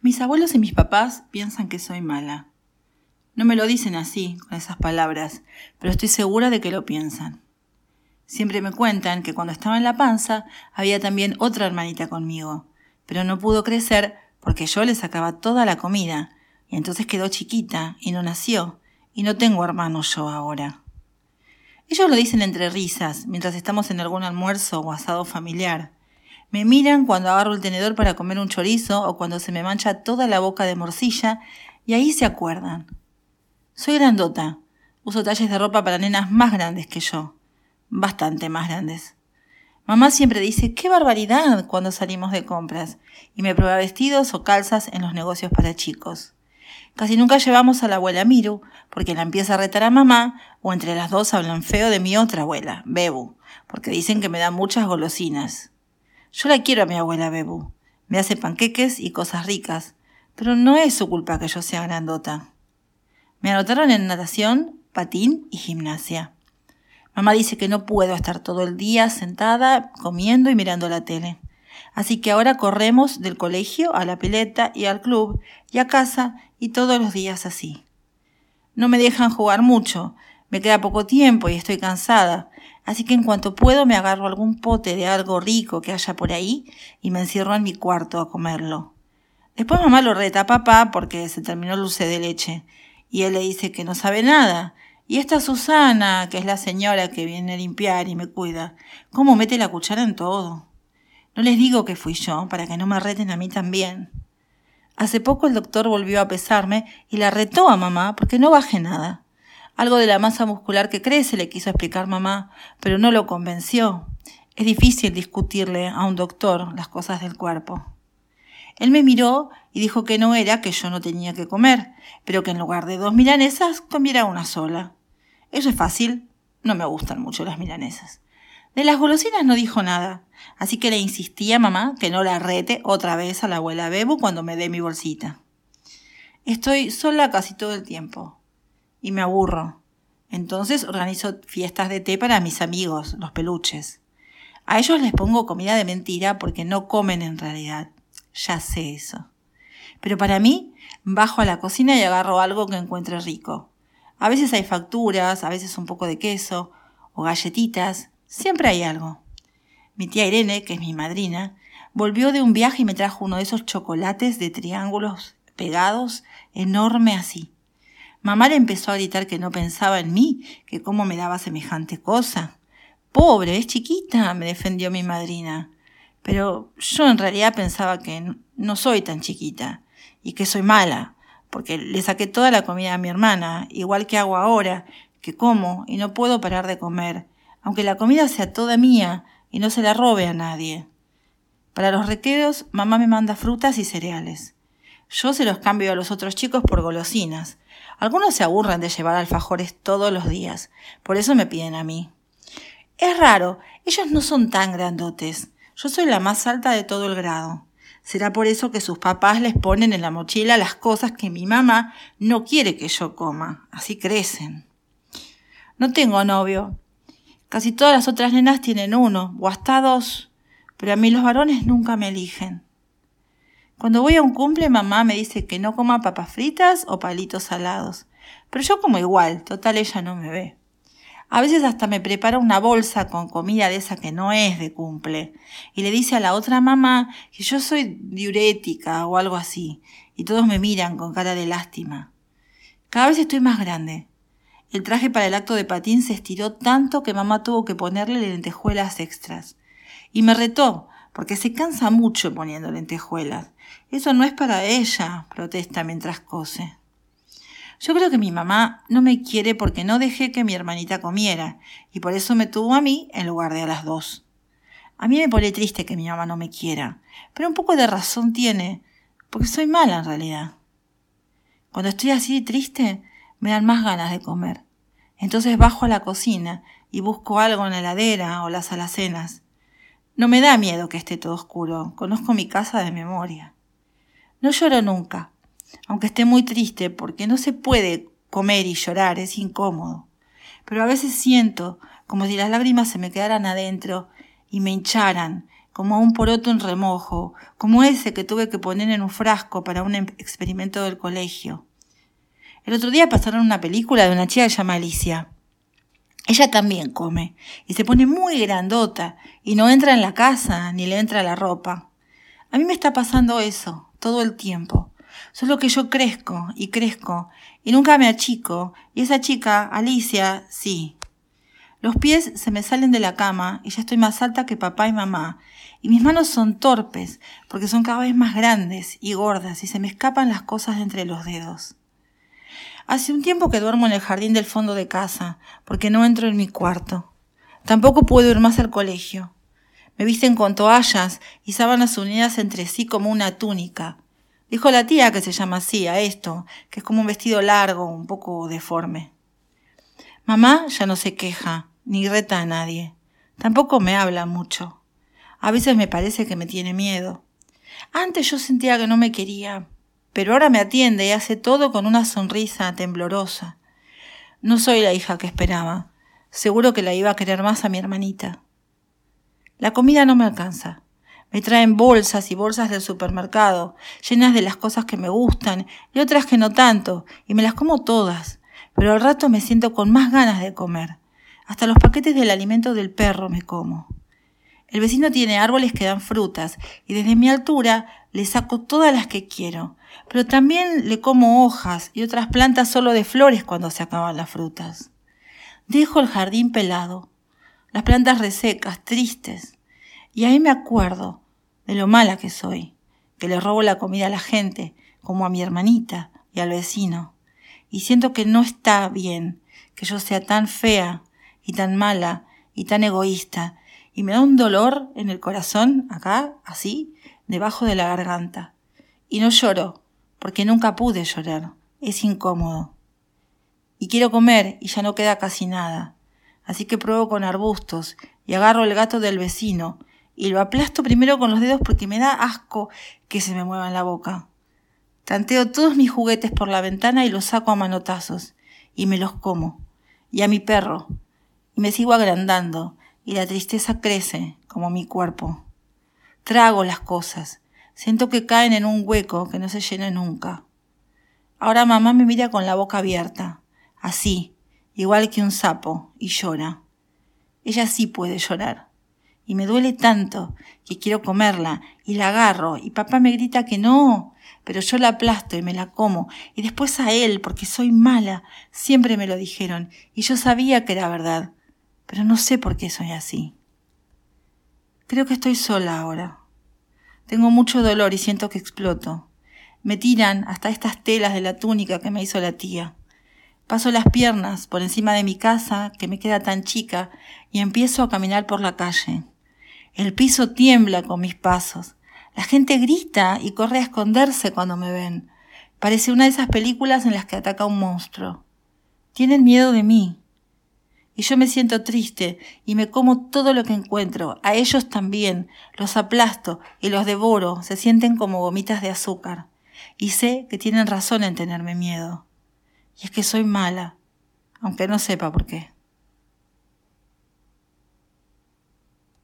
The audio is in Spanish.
Mis abuelos y mis papás piensan que soy mala. No me lo dicen así, con esas palabras, pero estoy segura de que lo piensan. Siempre me cuentan que cuando estaba en la panza había también otra hermanita conmigo, pero no pudo crecer porque yo le sacaba toda la comida, y entonces quedó chiquita y no nació, y no tengo hermano yo ahora. Ellos lo dicen entre risas, mientras estamos en algún almuerzo o asado familiar. Me miran cuando agarro el tenedor para comer un chorizo o cuando se me mancha toda la boca de morcilla y ahí se acuerdan. Soy grandota. Uso talles de ropa para nenas más grandes que yo. Bastante más grandes. Mamá siempre dice, qué barbaridad cuando salimos de compras y me prueba vestidos o calzas en los negocios para chicos. Casi nunca llevamos a la abuela Miru porque la empieza a retar a mamá o entre las dos hablan feo de mi otra abuela, Bebu, porque dicen que me da muchas golosinas. Yo la quiero a mi abuela Bebu. Me hace panqueques y cosas ricas, pero no es su culpa que yo sea grandota. Me anotaron en natación, patín y gimnasia. Mamá dice que no puedo estar todo el día sentada, comiendo y mirando la tele. Así que ahora corremos del colegio a la pileta y al club y a casa y todos los días así. No me dejan jugar mucho, me queda poco tiempo y estoy cansada, Así que en cuanto puedo me agarro algún pote de algo rico que haya por ahí y me encierro en mi cuarto a comerlo. Después mamá lo reta a papá porque se terminó el dulce de leche y él le dice que no sabe nada. Y esta Susana, que es la señora que viene a limpiar y me cuida, ¿cómo mete la cuchara en todo? No les digo que fui yo, para que no me reten a mí también. Hace poco el doctor volvió a pesarme y la retó a mamá porque no baje nada. Algo de la masa muscular que crece, le quiso explicar mamá, pero no lo convenció. Es difícil discutirle a un doctor las cosas del cuerpo. Él me miró y dijo que no era que yo no tenía que comer, pero que en lugar de dos milanesas comiera una sola. Eso es fácil. No me gustan mucho las milanesas. De las golosinas no dijo nada, así que le insistí a mamá que no la rete otra vez a la abuela Bebu cuando me dé mi bolsita. Estoy sola casi todo el tiempo y me aburro. Entonces organizo fiestas de té para mis amigos, los peluches. A ellos les pongo comida de mentira porque no comen en realidad. Ya sé eso. Pero para mí, bajo a la cocina y agarro algo que encuentre rico. A veces hay facturas, a veces un poco de queso o galletitas. Siempre hay algo. Mi tía Irene, que es mi madrina, volvió de un viaje y me trajo uno de esos chocolates de triángulos pegados, enorme así. Mamá le empezó a gritar que no pensaba en mí, que cómo me daba semejante cosa. Pobre, es chiquita, me defendió mi madrina. Pero yo en realidad pensaba que no soy tan chiquita y que soy mala, porque le saqué toda la comida a mi hermana, igual que hago ahora, que como y no puedo parar de comer, aunque la comida sea toda mía y no se la robe a nadie. Para los recreos, mamá me manda frutas y cereales. Yo se los cambio a los otros chicos por golosinas, algunos se aburren de llevar alfajores todos los días, por eso me piden a mí. Es raro, ellos no son tan grandotes. Yo soy la más alta de todo el grado. Será por eso que sus papás les ponen en la mochila las cosas que mi mamá no quiere que yo coma. Así crecen. No tengo novio. Casi todas las otras nenas tienen uno, o hasta dos, pero a mí los varones nunca me eligen. Cuando voy a un cumple, mamá me dice que no coma papas fritas o palitos salados. Pero yo como igual, total ella no me ve. A veces hasta me prepara una bolsa con comida de esa que no es de cumple. Y le dice a la otra mamá que yo soy diurética o algo así. Y todos me miran con cara de lástima. Cada vez estoy más grande. El traje para el acto de patín se estiró tanto que mamá tuvo que ponerle lentejuelas extras. Y me retó, porque se cansa mucho poniendo lentejuelas. Eso no es para ella, protesta mientras cose. Yo creo que mi mamá no me quiere porque no dejé que mi hermanita comiera, y por eso me tuvo a mí en lugar de a las dos. A mí me pone triste que mi mamá no me quiera, pero un poco de razón tiene, porque soy mala en realidad. Cuando estoy así triste, me dan más ganas de comer. Entonces bajo a la cocina y busco algo en la heladera o las alacenas. No me da miedo que esté todo oscuro, conozco mi casa de memoria. No lloro nunca, aunque esté muy triste, porque no se puede comer y llorar, es incómodo. Pero a veces siento como si las lágrimas se me quedaran adentro y me hincharan, como un poroto en remojo, como ese que tuve que poner en un frasco para un em-, experimento del colegio. El otro día pasaron una película de una chica que se llama Alicia. Ella también come y se pone muy grandota y no entra en la casa ni le entra la ropa. A mí me está pasando eso todo el tiempo. Solo que yo crezco y crezco y nunca me achico y esa chica, Alicia, sí. Los pies se me salen de la cama y ya estoy más alta que papá y mamá y mis manos son torpes porque son cada vez más grandes y gordas y se me escapan las cosas de entre los dedos. Hace un tiempo que duermo en el jardín del fondo de casa, porque no entro en mi cuarto. Tampoco puedo ir más al colegio. Me visten con toallas y sábanas unidas entre sí como una túnica. Dijo la tía que se llama así a esto, que es como un vestido largo, un poco deforme. Mamá ya no se queja, ni reta a nadie. Tampoco me habla mucho. A veces me parece que me tiene miedo. Antes yo sentía que no me quería, pero ahora me atiende y hace todo con una sonrisa temblorosa. No soy la hija que esperaba. Seguro que la iba a querer más a mi hermanita. La comida no me alcanza. Me traen bolsas y bolsas del supermercado, llenas de las cosas que me gustan y otras que no tanto, y me las como todas. Pero al rato me siento con más ganas de comer. Hasta los paquetes del alimento del perro me como. El vecino tiene árboles que dan frutas y desde mi altura le saco todas las que quiero, pero también le como hojas y otras plantas solo de flores cuando se acaban las frutas. Dejo el jardín pelado, las plantas resecas, tristes, y ahí me acuerdo de lo mala que soy, que le robo la comida a la gente, como a mi hermanita y al vecino, y siento que no está bien que yo sea tan fea y tan mala y tan egoísta y me da un dolor en el corazón, acá, así, debajo de la garganta. Y no lloro, porque nunca pude llorar. Es incómodo. Y quiero comer y ya no queda casi nada. Así que pruebo con arbustos y agarro el gato del vecino y lo aplasto primero con los dedos porque me da asco que se me mueva en la boca. Tanteo todos mis juguetes por la ventana y los saco a manotazos y me los como. Y a mi perro. Y me sigo agrandando y la tristeza crece como mi cuerpo. Trago las cosas, siento que caen en un hueco que no se llena nunca. Ahora mamá me mira con la boca abierta, así, igual que un sapo, y llora. Ella sí puede llorar. Y me duele tanto que quiero comerla y la agarro y papá me grita que no, pero yo la aplasto y me la como y después a él porque soy mala, siempre me lo dijeron y yo sabía que era verdad pero no sé por qué soy así. Creo que estoy sola ahora. Tengo mucho dolor y siento que exploto. Me tiran hasta estas telas de la túnica que me hizo la tía. Paso las piernas por encima de mi casa, que me queda tan chica, y empiezo a caminar por la calle. El piso tiembla con mis pasos. La gente grita y corre a esconderse cuando me ven. Parece una de esas películas en las que ataca un monstruo. Tienen miedo de mí y yo me siento triste y me como todo lo que encuentro. A ellos también. Los aplasto y los devoro. Se sienten como gomitas de azúcar. Y sé que tienen razón en tenerme miedo. Y es que soy mala, aunque no sepa por qué.